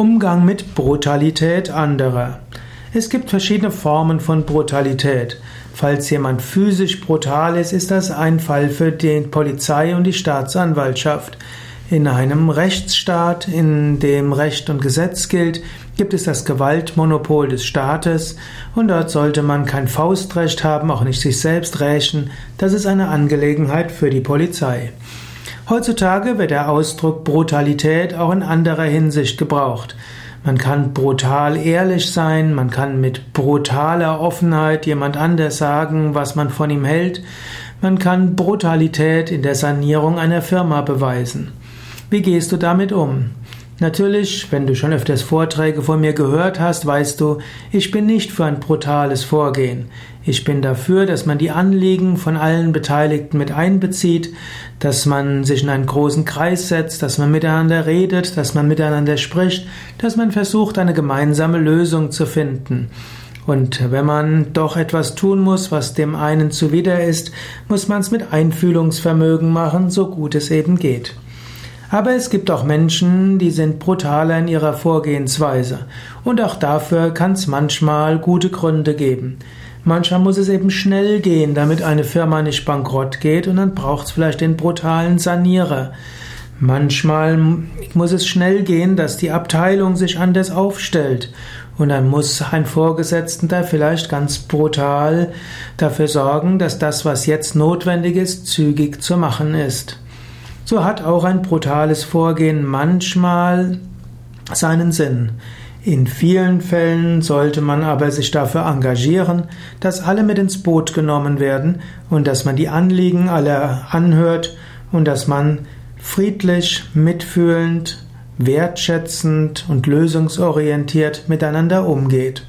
Umgang mit Brutalität anderer. Es gibt verschiedene Formen von Brutalität. Falls jemand physisch brutal ist, ist das ein Fall für die Polizei und die Staatsanwaltschaft. In einem Rechtsstaat, in dem Recht und Gesetz gilt, gibt es das Gewaltmonopol des Staates und dort sollte man kein Faustrecht haben, auch nicht sich selbst rächen. Das ist eine Angelegenheit für die Polizei. Heutzutage wird der Ausdruck Brutalität auch in anderer Hinsicht gebraucht. Man kann brutal ehrlich sein, man kann mit brutaler Offenheit jemand anders sagen, was man von ihm hält, man kann Brutalität in der Sanierung einer Firma beweisen. Wie gehst du damit um? Natürlich, wenn du schon öfters Vorträge von mir gehört hast, weißt du, ich bin nicht für ein brutales Vorgehen. Ich bin dafür, dass man die Anliegen von allen Beteiligten mit einbezieht, dass man sich in einen großen Kreis setzt, dass man miteinander redet, dass man miteinander spricht, dass man versucht, eine gemeinsame Lösung zu finden. Und wenn man doch etwas tun muss, was dem einen zuwider ist, muss man es mit Einfühlungsvermögen machen, so gut es eben geht. Aber es gibt auch Menschen, die sind brutaler in ihrer Vorgehensweise. Und auch dafür kann es manchmal gute Gründe geben. Manchmal muss es eben schnell gehen, damit eine Firma nicht bankrott geht und dann braucht es vielleicht den brutalen Sanierer. Manchmal muss es schnell gehen, dass die Abteilung sich anders aufstellt. Und dann muss ein Vorgesetzter vielleicht ganz brutal dafür sorgen, dass das, was jetzt notwendig ist, zügig zu machen ist so hat auch ein brutales Vorgehen manchmal seinen Sinn. In vielen Fällen sollte man aber sich dafür engagieren, dass alle mit ins Boot genommen werden und dass man die Anliegen aller anhört und dass man friedlich, mitfühlend, wertschätzend und lösungsorientiert miteinander umgeht.